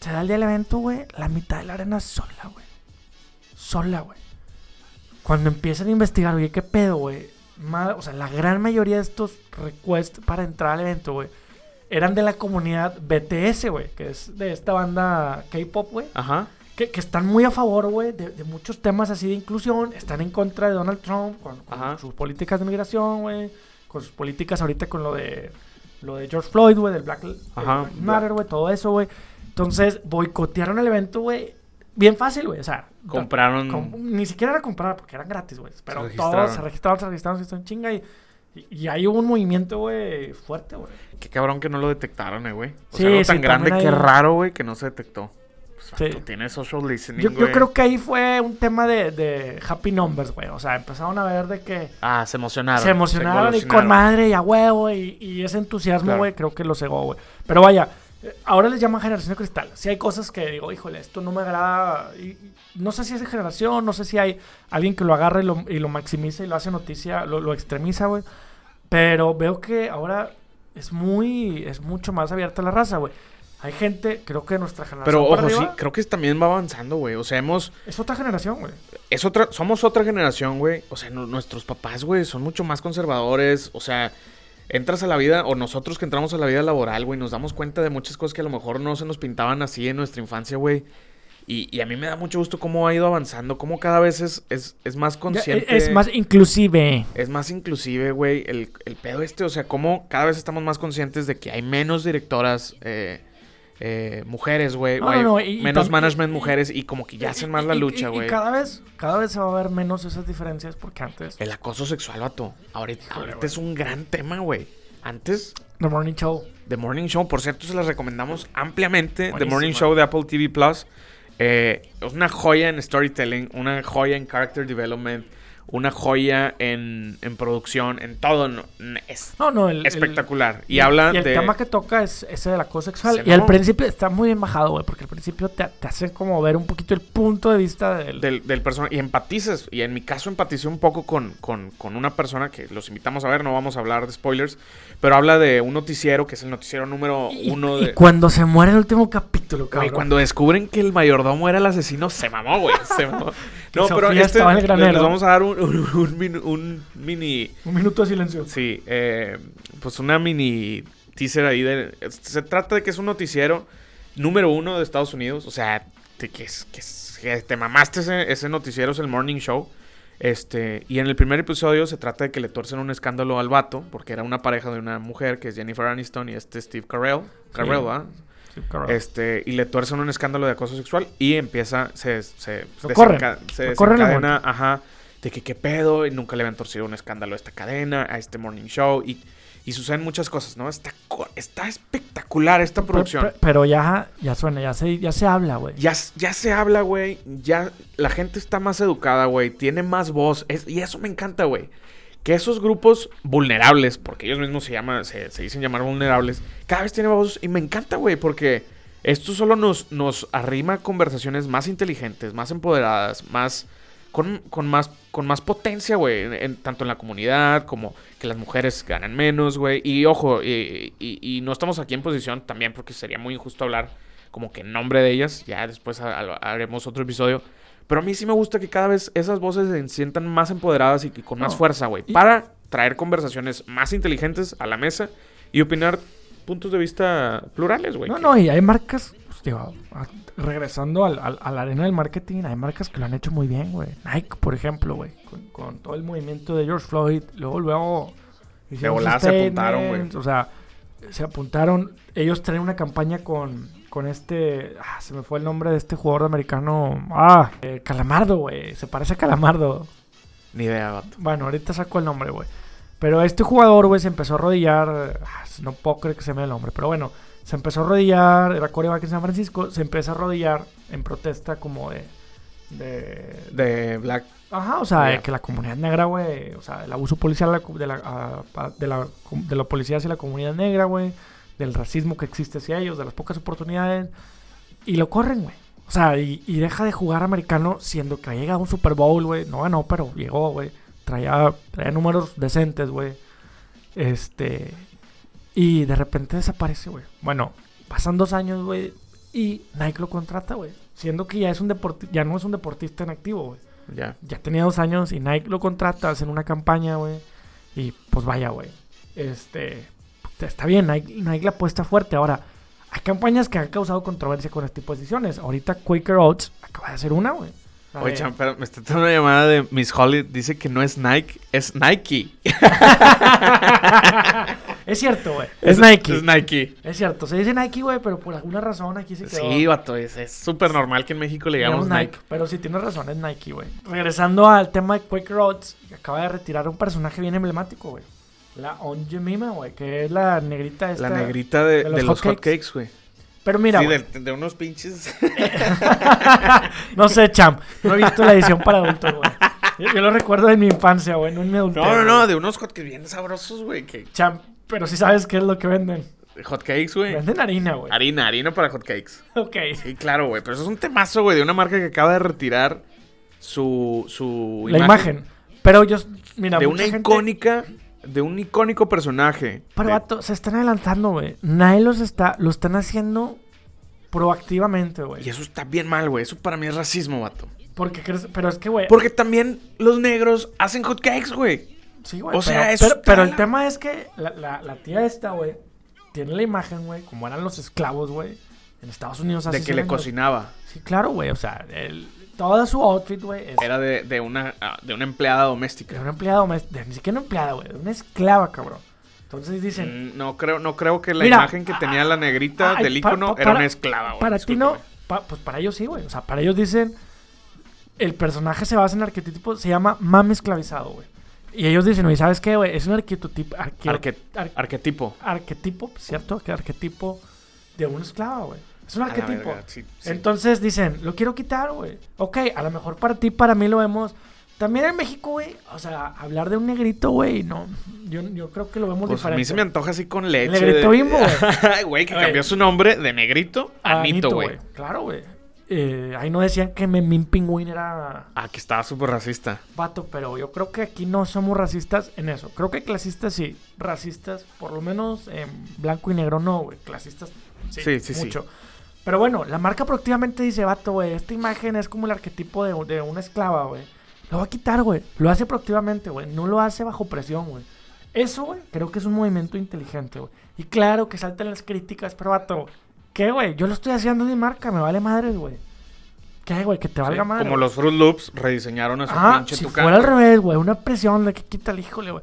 Se da el día del evento, güey, la mitad de la arena sola, güey. Sola, güey. Cuando empiezan a investigar, oye, ¿qué pedo, güey? O sea, la gran mayoría de estos requests para entrar al evento, güey, eran de la comunidad BTS, güey, que es de esta banda K-pop, güey, Ajá. que, que están muy a favor, güey, de, de muchos temas así de inclusión, están en contra de Donald Trump con, sus políticas de migración, güey, con sus políticas ahorita con lo de lo de George Floyd, güey, del Black. Black Matter, güey, todo eso, güey. Entonces, boicotearon el evento, güey, bien fácil, güey, o sea, Compraron. com- ni siquiera era comprar porque eran gratis, güey, pero Se todos registraron. se registraron, se registraron, se hicieron chinga y, y, y ahí hubo un movimiento, güey, fuerte, güey. Qué cabrón que no lo detectaron, eh, güey. O Sí, sea, algo sí, tan grande, también qué hay- raro, güey, que no se detectó. Pues, Sí. Tiene social listening, Yo, creo que ahí fue un tema de, de happy numbers, güey. O sea, empezaron a ver de que Ah, se emocionaron. se emocionaron y con madre y a huevo y, y ese entusiasmo, Claro. güey, creo que lo cegó, güey. Pero vaya, eh, ahora les llaman generación de cristal. Si hay cosas que digo, híjole, esto no me agrada. y- y no sé si es de generación, no sé si hay alguien que lo agarra y lo, y lo maximiza y lo hace noticia, lo, lo extremiza, güey. Pero veo que ahora es muy, es mucho más abierta la raza, güey. Hay gente, creo que nuestra generación. Pero ojo, sí, creo que también va avanzando, güey. O sea, hemos. Es otra generación, güey. Es otra, somos otra generación, güey. O sea, nu- nuestros papás, güey, son mucho más conservadores. O sea, entras a la vida, o nosotros que entramos a la vida laboral, güey, nos damos cuenta de muchas cosas que a lo mejor no se nos pintaban así en nuestra infancia, güey. Y, y a mí me da mucho gusto cómo ha ido avanzando, cómo cada vez es, es, es más Ya, consciente. Es más inclusive. Es más inclusive, güey, el, el pedo este, o sea, cómo cada vez estamos más conscientes de que hay menos directoras eh, eh, mujeres, güey, No, no, menos management mujeres y como que ya hacen más la lucha, güey. Y cada vez, cada vez se va a ver menos esas diferencias porque antes. El acoso sexual, vato. Ahorita, güey. es un gran tema, güey. Antes, The Morning Show. The Morning Show, por cierto, se las recomendamos ampliamente. The. Morning Show de Apple TV Plus. Eh, una joya en storytelling, una joya en character development, una joya en, en producción, en todo. no, es No, no, el. el- espectacular. y, habla y el de. tema que toca es ese del acoso sexual. Se y al principio está muy bien bajado, güey, porque al principio te, te hacen como ver un poquito el punto de vista del. del, del personaje y empatizas. Y en mi caso empaticé un poco con, con, con una persona que los invitamos a ver, no vamos a hablar de spoilers, pero habla de un noticiero que es el noticiero número y, uno y de... cuando se muere el último capítulo, Güey, cabrón. cuando descubren que el mayordomo era el asesino, se mamó, güey. Se mamó. No, pero este les vamos a dar un, un, un min- un mini... Un minuto de silencio. Sí, eh, pues una mini teaser ahí de... Se trata de que es un noticiero número uno de Estados Unidos. O sea, de que, es, que, es- que te mamaste ese, ese noticiero, es el Morning Show. Este, y en el primer episodio se trata de que le torcen un escándalo al vato, porque era una pareja de una mujer que es Jennifer Aniston y este Steve Carell. Carell. Sí, cabrón. Este, y le tuercen un escándalo de acoso sexual y empieza, se, se, corren. se desencadena, ajá, de que qué pedo, y nunca le habían torcido un escándalo a esta cadena, a este morning show, y, y suceden muchas cosas, ¿no? Está, está espectacular esta producción. pe- Pero ya, ya suena, ya se, ya se habla, güey. Ya, ya se habla, güey, ya la gente está más educada, güey, tiene más voz, es- y eso me encanta, güey. Que esos grupos vulnerables, porque ellos mismos se, llaman, se, se dicen llamar vulnerables, cada vez tienen voz y me encanta, güey, porque esto solo nos, nos arrima a conversaciones más inteligentes, más empoderadas, más con, con más con más potencia, güey, en- en- tanto en la comunidad como que las mujeres ganan menos, güey. Y ojo, y, y- y no estamos aquí en posición también porque sería muy injusto hablar como que en nombre de ellas. Ya después ha- ha- haremos otro episodio. Pero a mí sí me gusta que cada vez esas voces se sientan más empoderadas y que con más fuerza, güey. Y- Para traer conversaciones más inteligentes a la mesa y opinar puntos de vista plurales, güey. No, que- no, y hay marcas, digo, a- regresando al- al- a la arena del marketing, hay marcas que lo han hecho muy bien, güey. Nike, por ejemplo, güey, con, con todo el movimiento de George Floyd, luego, luego... volada se apuntaron, güey. statements, O sea, se apuntaron, ellos traen una campaña con, con este, ah, se me fue el nombre de este jugador americano, ah, eh, Calamardo, güey, se parece a Calamardo. Ni idea, vato. Bueno, ahorita saco el nombre, güey. Pero este jugador, güey, se empezó a arrodillar. ah, No puedo creer que se me el nombre, pero bueno, se empezó a arrodillar. Era coreback en San Francisco. Se empezó a arrodillar en protesta como de. De. De Black. Ajá, o sea, de Ya. que la comunidad negra, güey. O sea, el abuso policial de la, de la, de la, de la policía hacia la comunidad negra, güey. Del racismo que existe hacia ellos, de las pocas oportunidades. Y lo corren, güey. O sea, y, y deja de jugar americano siendo que ha llegado a un Super Bowl, güey. No ganó, pero llegó, güey. Traía, traía números decentes, güey. Este. Y de repente desaparece, güey. Bueno, pasan dos años, güey. Y Nike lo contrata, güey. Siendo que ya es un ya no es un deportista en activo, güey. Ya. Ya tenía dos años y Nike lo contrata, hacen una campaña, güey. Y pues vaya, güey. Este. pues, está bien, Nike, Nike la apuesta fuerte. Ahora, hay campañas que han causado controversia con este tipo de decisiones. Ahorita Quaker Oats acaba de hacer una, güey. Oye, Chan, pero me está dando una llamada de Miss Holly. Dice que no es Nike, es Nike. es cierto, güey. Es, Nike. Es Nike. Es cierto, se dice Nike, güey, pero por alguna razón aquí se quedó. Sí, vato, es súper normal que en México le digamos Nike. Pero sí tienes razón, es Nike, güey. Regresando al tema de Quaker Oats, acaba de retirar un personaje bien emblemático, güey. La On Jemima, güey, que es la negrita esta. La negrita de, de los de los hotcakes. hotcakes, güey. Pero mira, sí, de, de unos pinches. no sé, champ, no he visto la edición para adultos, güey. Yo, yo lo recuerdo de mi infancia, güey, no en mi adultez. No, no, no, de unos hotcakes bien sabrosos, güey. Que... Champ, pero sí sabes qué es lo que venden. Hotcakes, güey. Venden harina, güey. Harina, harina para hotcakes. Ok. Sí, claro, güey. Pero eso es un temazo, güey, de una marca que acaba de retirar su. su La imagen. Pero yo, mira, De mucha una gente- icónica. De un icónico personaje. Pero, De- vato, se están adelantando, güey. Nike los está, lo están haciendo proactivamente, Y güey. eso está bien mal, güey. Eso para mí es racismo, vato. Porque crees, pero es que, güey. Porque también los negros hacen hotcakes, güey. Sí, güey. o sea, pero, eso pero, el tema es que la, la, la tía esta, güey, tiene la imagen, güey, como eran los esclavos, güey. En Estados Unidos hace De que 100 le cocinaba. Sí, claro, güey. O sea, el, toda su outfit, güey, es Era de, de una, ah, de una empleada de doméstica. una empleada doméstica. Ni siquiera una empleada, güey. De una esclava, cabrón. Entonces dicen, Mm, No creo, no creo que la Mira, imagen que tenía la negrita del icono pa- era para- una esclava, güey. Para ti no, pa- pues para ellos sí, güey. O sea, para ellos dicen, el personaje se basa en arquetipo, se llama mame esclavizado, güey. Y ellos dicen, güey, ¿sabes qué, güey? Es un arquetipo, arque- Arque- ar- Arquetipo. arquetipo, ¿cierto? Que arquetipo de una esclava, güey. Es un A arquetipo. verga, sí, sí. Entonces dicen, lo quiero quitar, güey. Ok, a lo mejor para ti, para mí lo vemos. También en México, güey, o sea, hablar de un negrito, güey, no. Yo, yo creo que lo vemos Pues a diferente. mí se me antoja así con leche. negrito de- bimbo, güey. Güey, que cambió su nombre de negrito a Ah, Nito, güey. Claro, güey. Eh, ahí no decían que Memín Pingüín era Ah, que estaba súper racista. vato, pero yo creo que aquí no somos racistas en eso. Creo que clasistas sí, racistas, por lo menos en blanco y negro no, güey. Clasistas sí, Sí, sí, sí. mucho. Pero bueno, la marca proactivamente dice, vato, güey, esta imagen es como el arquetipo de, de una esclava, güey. Lo va a quitar, güey. Lo hace proactivamente, güey. No lo hace bajo presión, güey. Eso, güey, creo que es un movimiento inteligente, güey. Y claro que saltan las críticas, pero vato, ¿qué, güey? Yo lo estoy haciendo de mi marca, me vale madres, güey. ¿Qué, güey? Que te valga Sí, madre. Como los Fruit Loops rediseñaron a su Ah, pinche si tucán. fuera al revés, güey, una presión de que quítale, híjole, güey.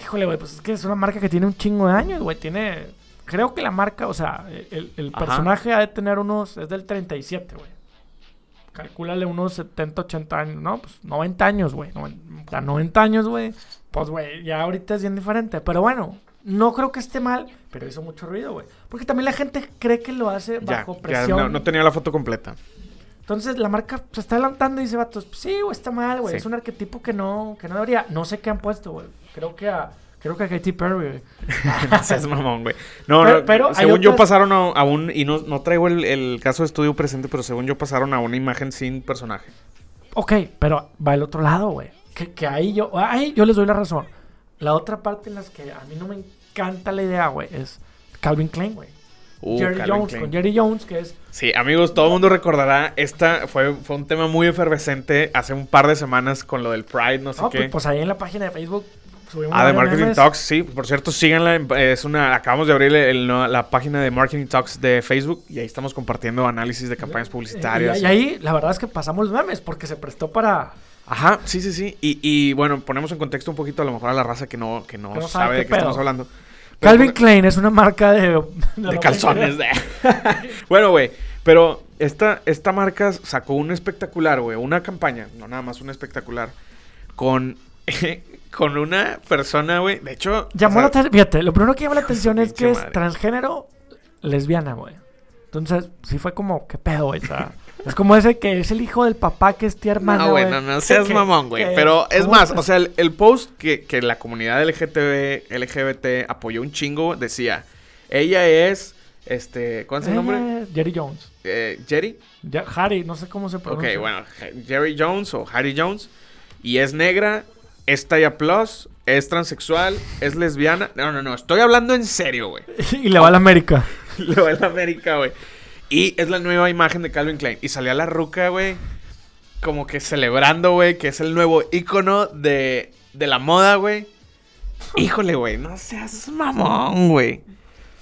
Híjole, güey, pues es que es una marca que tiene un chingo de años, güey. Tiene. Creo que la marca, o sea, el, el personaje ha de tener unos. Es del 37, güey. Calcúlale unos 70, 80 años, ¿no? Pues 90 años, güey. noven- O sea, 90 años, güey. Pues, güey, ya ahorita es bien diferente. Pero bueno, no creo que esté mal, pero hizo mucho ruido, güey. Porque también la gente cree que lo hace bajo ya presión. no, no tenía la foto completa. Entonces la marca se está adelantando y dice, vatos, pues, sí, güey, está mal, güey. Sí. Es un arquetipo que no, que no debería. No sé qué han puesto, güey. Creo que a, creo que a Katy Perry, güey. No seas mamón, güey. No, Pero- no, pero según yo otras- pasaron a, a un... Y no, no traigo el, el caso de estudio presente, pero según yo pasaron a una imagen sin personaje. Ok, pero va el otro lado, güey. Que, que ahí yo, ahí yo les doy la razón. La otra parte en las que a mí no me encanta la idea, güey, es Calvin Klein, güey. Uh, Jerry Calvin Jones, Klein. con Jerry Jones, que es Sí, amigos, todo el mundo recordará, esta fue, fue un tema muy efervescente hace un par de semanas con lo del Pride, no sé No, qué. pues, pues ahí en la página de Facebook Ah, de Marketing memes. Talks, sí, por cierto, síganla, es una, acabamos de abrir el- la página de Marketing Talks de Facebook y ahí estamos compartiendo análisis de campañas publicitarias. Y, y ahí la verdad es que pasamos los memes porque se prestó para... Ajá, sí, sí, sí, y, y, bueno, ponemos en contexto un poquito a lo mejor a la raza que no, que no, Que no sabe, sabe de qué estamos hablando. Calvin Klein es una marca de... De, calzones. de- bueno, güey, pero esta, esta marca sacó un espectacular, güey, una campaña, no nada más un espectacular, con, con una persona, güey, de hecho... Llamó o la atención, fíjate, lo primero que llama la atención es que es transgénero lesbiana, güey. Entonces, sí fue como, ¿qué pedo, güey? O sea, es como ese que es el hijo del papá que es tía hermana, No, güey, no, no seas Que- mamón, güey. Pero es ¿cómo más, o sea, el, el post que, que la comunidad LGBT, LGBT apoyó un chingo decía, ella es, este, ¿cuál es el nombre? Eh, Jerry Jones. Eh, Jerry. Ya, Harry, no sé cómo se Ok, pronuncia. bueno, Jerry Jones o Harry Jones. Y es negra, es talla plus, es transexual, es lesbiana. No, no, no, estoy hablando en serio, güey. y le va a la América. Le va a la América, güey. Y es la nueva imagen de Calvin Klein. Y salía la ruca, güey. Como que celebrando, güey. Que es el nuevo icono de, de la moda, güey. Híjole, güey. No seas mamón, güey.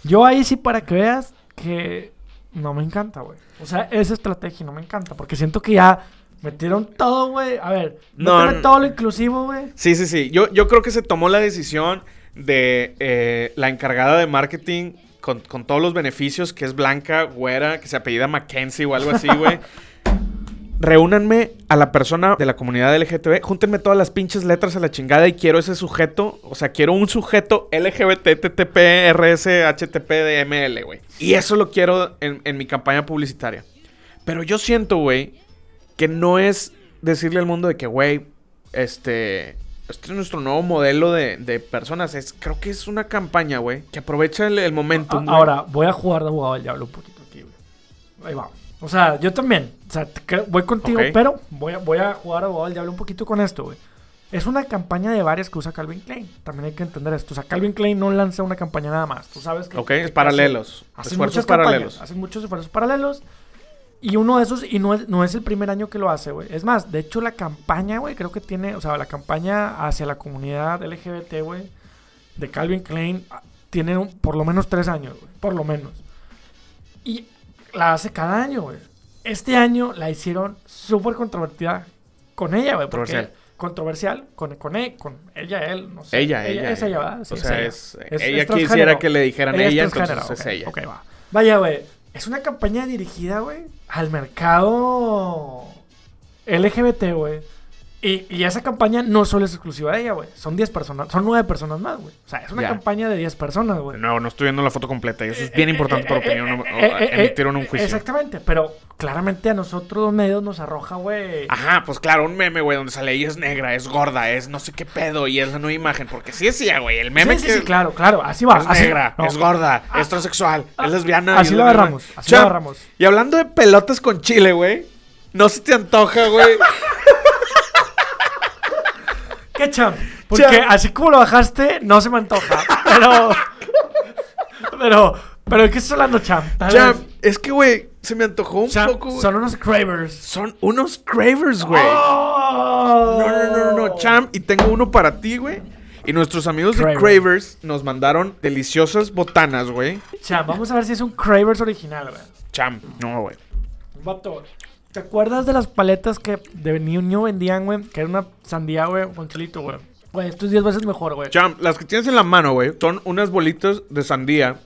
Yo ahí sí para que veas que no me encanta, güey. O sea, esa estrategia no me encanta porque siento que ya metieron todo, güey. A ver, No, no. todo lo inclusivo, güey. Sí, sí, sí. Yo, yo creo que se tomó la decisión de eh, la encargada de marketing con, todos los beneficios, que es blanca, güera, que se apellida Mackenzie o algo así, güey. Reúnanme a la persona de la comunidad LGTB, júntenme todas las pinches letras a la chingada y quiero ese sujeto, o sea, quiero un sujeto LGBT, TTP, RS, HTP, DML, güey. Y eso lo quiero en, en mi campaña publicitaria. Pero yo siento, güey, que no es decirle al mundo de que, güey, este, este es nuestro nuevo modelo de, de personas. Es, creo que es una campaña, güey, que aprovecha el, el momento. A- Ahora, voy a jugar de abogado del diablo un poquito aquí, güey. Ahí va. O sea, yo también. O sea, voy contigo, Ok. pero voy a, voy a jugar de abogado del diablo un poquito con esto, güey. Es una campaña de varias que usa Calvin Klein. También hay que entender esto. O sea, Calvin Klein no lanza una campaña nada más. Tú sabes que... Ok, es paralelos. Hacen, hacen Esfuerzos paralelos. Hacen muchos esfuerzos paralelos. Y uno de esos, y no es, no es el primer año que lo hace, güey. Es más, de hecho, la campaña, güey, creo que tiene, o sea, la campaña hacia la comunidad LGBT, güey, de Calvin Klein, ah, tiene un- por lo menos tres años, güey. Por lo menos. Y la hace cada año, güey. Este año la hicieron súper controvertida con ella, güey. porque- Controversial. Controversial con, con, él, con ella, él, no sé. Ella, ella. Es ella, ¿verdad? Sí, o sea, ella. es, Es- ella es quisiera transgénero. que le dijeran Ella es ella, entonces es ella. ok, va. Vaya, güey. Es una campaña dirigida, güey, al mercado LGBT, güey. Y, y esa campaña no solo es exclusiva de ella, güey. Son 10 personas, son 9 personas más, güey. O sea, es una Ya. campaña de 10 personas, güey. No, no estoy viendo la foto completa y eso es bien Eh, importante eh, para eh, opinión, eh, eh, eh, emitir un eh, juicio. Exactamente, pero claramente a nosotros los medios nos arroja, güey. Ajá, pues claro, un meme, güey, donde sale ella es negra, es gorda, es no sé qué pedo y es la nueva imagen. Porque sí es ella, güey. El meme sí, sí, que sí, claro, claro. Así va. es así- negra, no, es gorda, Ah, es transexual, ah, es lesbiana. así y lo la- agarramos, así lo agarramos. Y hablando de pelotas con chile, güey. No se te antoja, güey. ¿Qué champ? Porque Champ. así como lo bajaste, no se me antoja. Pero. Pero. Pero ¿de qué estás hablando, champ? Tal Cham, vez. es que, güey, se me antojó un Champ, poco. son unos cravers. Son unos cravers, güey. Oh. No, no, no, no, no, Cham. Y tengo uno para ti, güey. Y nuestros amigos de Craver. Cravers nos mandaron deliciosas botanas, güey. Champ, vamos a ver si es un cravers original, güey. Cham. No, güey. Vato, ¿te acuerdas de las paletas que de niño vendían, güey? Que era una sandía, güey, con chilito, güey. Güey, esto es 10 veces mejor, güey. Cham, las que tienes en la mano, güey, son unas bolitas de sandía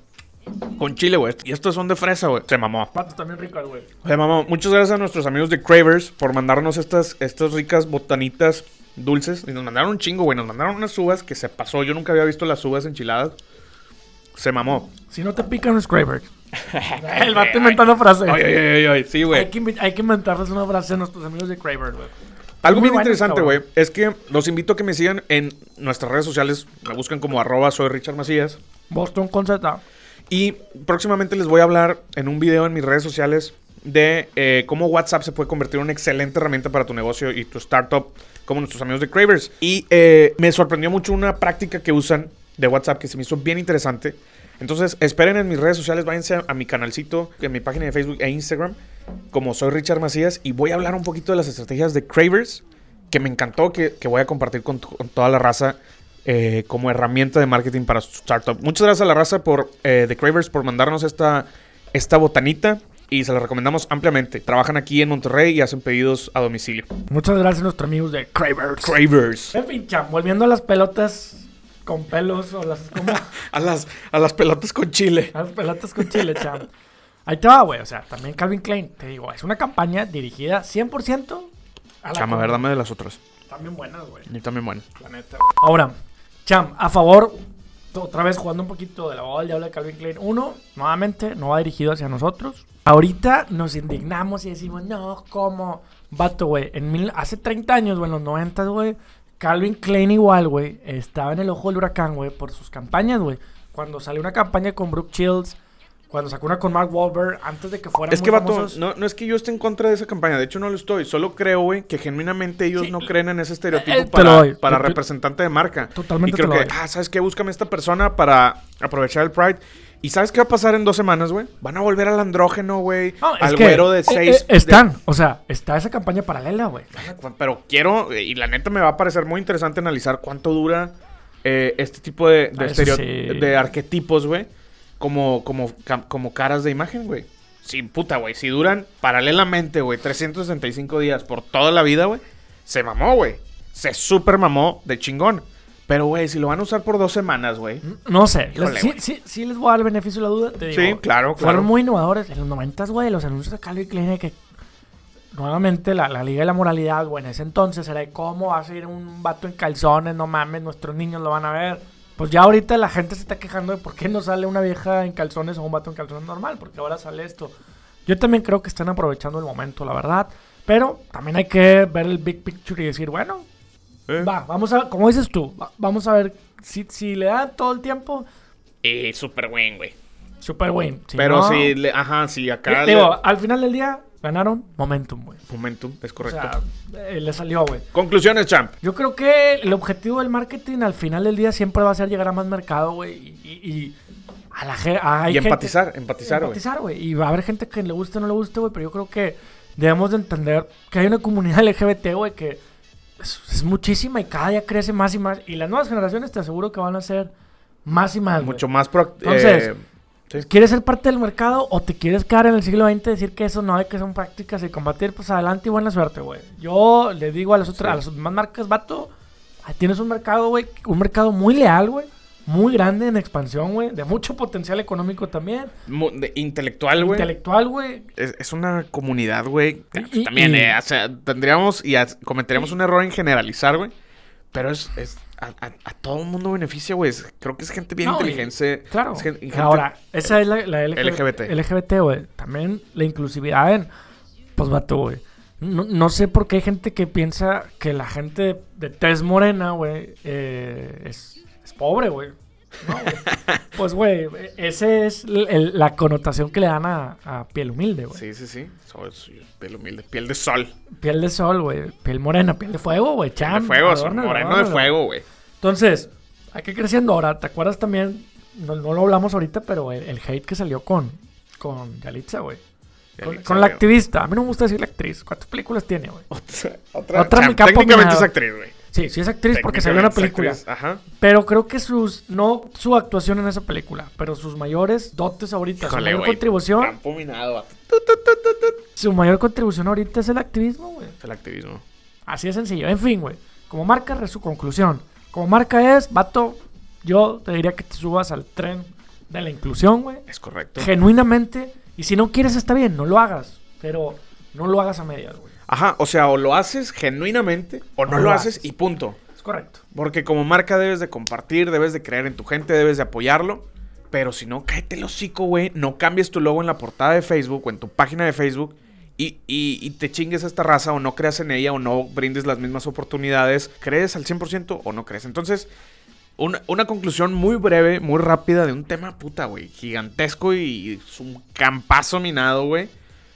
con chile, güey. Y estas son de fresa, güey. Se mamó. Vato, también ricas, güey. Se mamó. Muchas gracias a nuestros amigos de Cravers por mandarnos estas, estas ricas botanitas dulces. Y nos mandaron un chingo, güey. Nos mandaron unas uvas que se pasó. Yo nunca había visto las uvas enchiladas. Se mamó. Si no te pican los cravers. El vato inventando frases. Ay, ay. Sí, Hay güey. que, hay que inventarles una frase a nuestros amigos de Cravers, güey. Algo bien interesante, güey, es que los invito a que me sigan en nuestras redes sociales. Me buscan como arroba soy Richard Macías. Boston con Z. Y próximamente les voy a hablar en un video en mis redes sociales de eh, cómo WhatsApp se puede convertir en una excelente herramienta para tu negocio y tu startup, como nuestros amigos de Cravers. Y eh, me sorprendió mucho una práctica que usan de WhatsApp que se me hizo bien interesante. Entonces, esperen en mis redes sociales, váyanse a, a mi canalcito, en mi página de Facebook e Instagram, como soy Richard Macías, y voy a hablar un poquito de las estrategias de Cravers, que me encantó, que, que voy a compartir con, con toda la raza eh, como herramienta de marketing para su startup. Muchas gracias a la raza por eh, de Cravers por mandarnos esta, esta botanita. Y se la recomendamos ampliamente. Trabajan aquí en Monterrey y hacen pedidos a domicilio. Muchas gracias a nuestros amigos de Cravers. Cravers. En fin, volviendo a las pelotas con pelos o las como A las, a las pelotas con chile. a las pelotas con chile, cham. Ahí te va, güey. O sea, también Calvin Klein, te digo, es una campaña dirigida 100% a la Chama, a ver, dame de las otras. También buenas, güey. Y también bueno. La neta. Ahora, Cham, a favor, otra vez jugando un poquito del abogado del diablo de Calvin Klein. Uno, nuevamente, no va dirigido hacia nosotros. Ahorita nos indignamos y decimos, no, ¿cómo? Vato, güey. Hace 30 años, güey, en los 90, güey, Calvin Klein igual, güey, estaba en el ojo del huracán, güey, por sus campañas, güey. Cuando salió una campaña con Brooke Shields, cuando sacó una con Mark Wahlberg, antes de que fueran Es muy que, vato, no, no es que yo esté en contra de esa campaña. De hecho, no lo estoy. Solo creo, güey, que genuinamente ellos Sí, no creen en ese estereotipo eh, para, doy. representante de marca. Totalmente Y creo te lo que, doy. ah, ¿sabes qué? Búscame esta persona para aprovechar el Pride. ¿Y sabes qué va a pasar en dos semanas, güey? Van a volver al andrógeno, güey. No, al güero de eh, seis. eh, están, o sea, está esa campaña paralela, güey. pero quiero, y la neta me va a parecer muy interesante analizar cuánto dura eh, este tipo de, de, Ah, sí. de arquetipos, güey. Como, como, como caras de imagen, güey. Sí, puta, güey. Si duran paralelamente, güey, 365 días por toda la vida, güey. Se mamó, güey. Se super mamó de chingón. Pero, güey, si lo van a usar por dos semanas, güey. No sé, Híjole, les- sí, sí, sí les voy a dar el beneficio de la duda. Te digo, Sí, claro, claro. Fueron muy innovadores. En los 90, güey, los anuncios de Calvin Klein que nuevamente la, la Liga de la Moralidad, güey, en ese entonces era de cómo va a ser un vato en calzones, no mames, nuestros niños lo van a ver. Pues ya ahorita la gente se está quejando de por qué no sale una vieja en calzones o un vato en calzones normal, porque ahora sale esto. Yo también creo que están aprovechando el momento, la verdad. Pero también hay que ver el big picture y decir, bueno, Eh. va, vamos a, como dices tú, va- vamos a ver si, si le da todo el tiempo, Y super buen, güey. super win. Si Pero no- si, le- ajá, si acá. le- Digo, al final del día ganaron momentum, güey. Momentum, es O correcto. sea, eh, le salió, güey. Conclusiones, champ. Yo creo que el objetivo del marketing al final del día siempre va a ser llegar a más mercado, güey. Y, y- y a la gente. Y empatizar, empatizar, güey. Empatizar, güey. Y va a haber gente que le guste o no le guste, güey. Pero yo creo que debemos de entender que hay una comunidad LGBT, güey, que es, es muchísima y cada día crece más y más. Y las nuevas generaciones te aseguro que van a ser más y más. Mucho más pro. Entonces, eh, sí. ¿Quieres ser parte del mercado o te quieres quedar en el siglo XX y decir que eso no hay que son prácticas y combatir? Pues adelante y buena suerte, güey. Yo le digo a las otras, Sí. a las demás marcas, vato, tienes un mercado, güey, un mercado muy leal, güey, muy grande en expansión, güey, de mucho potencial económico también, Mu- de- intelectual, güey. intelectual, güey. Es, es una comunidad, güey. Y- También, y- eh, o sea, tendríamos y cometeríamos un error en generalizar, güey. Pero es, es a, a- a todo el mundo beneficia, güey. Creo que es gente bien No, y- inteligente. Claro. es gen- gente- Ahora, esa es la, la LGBT. LGBT, güey. También la inclusividad en. Pues vato, güey. No, no sé por qué hay gente que piensa que la gente de, tez morena, güey, eh, es pobre, güey. No, güey. pues, güey, esa es el- la connotación que le dan a, a piel humilde, güey. Sí, sí, sí. Piel humilde. Piel de sol. Piel de sol, güey. Piel morena, piel de fuego, güey. de Cham. fuego, adórnalo, moreno de fuego, güey. Entonces, hay que ir creciendo ahora. ¿Te acuerdas también? No, no lo hablamos ahorita, pero el, el hate que salió con, con Yalitza, güey. Con, Yalitza, con la activista. A mí no me gusta decir la actriz. ¿Cuántas películas tiene, güey? Otra, otra, Otra técnicamente es actriz, güey. Sí, sí es actriz porque salió Técnicamente es película. actriz, Ajá. Pero creo que sus, no su actuación en esa película, pero sus mayores dotes ahorita, su mayor contribución, Campo minado, su mayor contribución ahorita es el activismo, güey. Es el activismo. Así de sencillo. En fin, güey. Como marca, su conclusión. Como marca es, vato, yo te diría que te subas al tren de la inclusión, güey. Es correcto. Genuinamente. Y si no quieres, está bien, no lo hagas. Pero no lo hagas a medias, güey. Ajá, o sea, o lo haces genuinamente o no, lo haces haces. y punto. Es correcto. Porque como marca debes de compartir, debes de creer en tu gente, debes de apoyarlo. Pero si no, cáete el hocico, güey. No cambies tu logo en la portada de Facebook o en tu página de Facebook y, y- y te chingues a esta raza o no creas en ella o no brindes las mismas oportunidades. ¿Crees al 100% o no crees? Entonces, una, una conclusión muy breve, muy rápida de un tema puta, güey. Gigantesco y es un campazo minado, güey.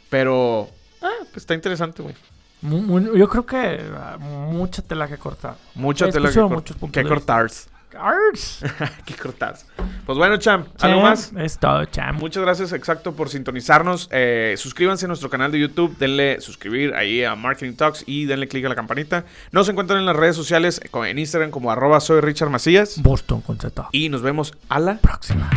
Pero, ah, pues está interesante, güey. Yo creo que ah, mucha tela que cortar. Mucha tela que, cor- que cortar. Que cortar. Pues bueno, Cham, ¿algo más? Es todo, cham. Muchas gracias, exacto, por sintonizarnos. Eh, suscríbanse a nuestro canal de YouTube, denle suscribir ahí a Marketing Talks y denle click a la campanita. Nos encuentran en las redes sociales, en Instagram como arroba soy Richard Macías. Boston con Z. Y nos vemos a la Próxima.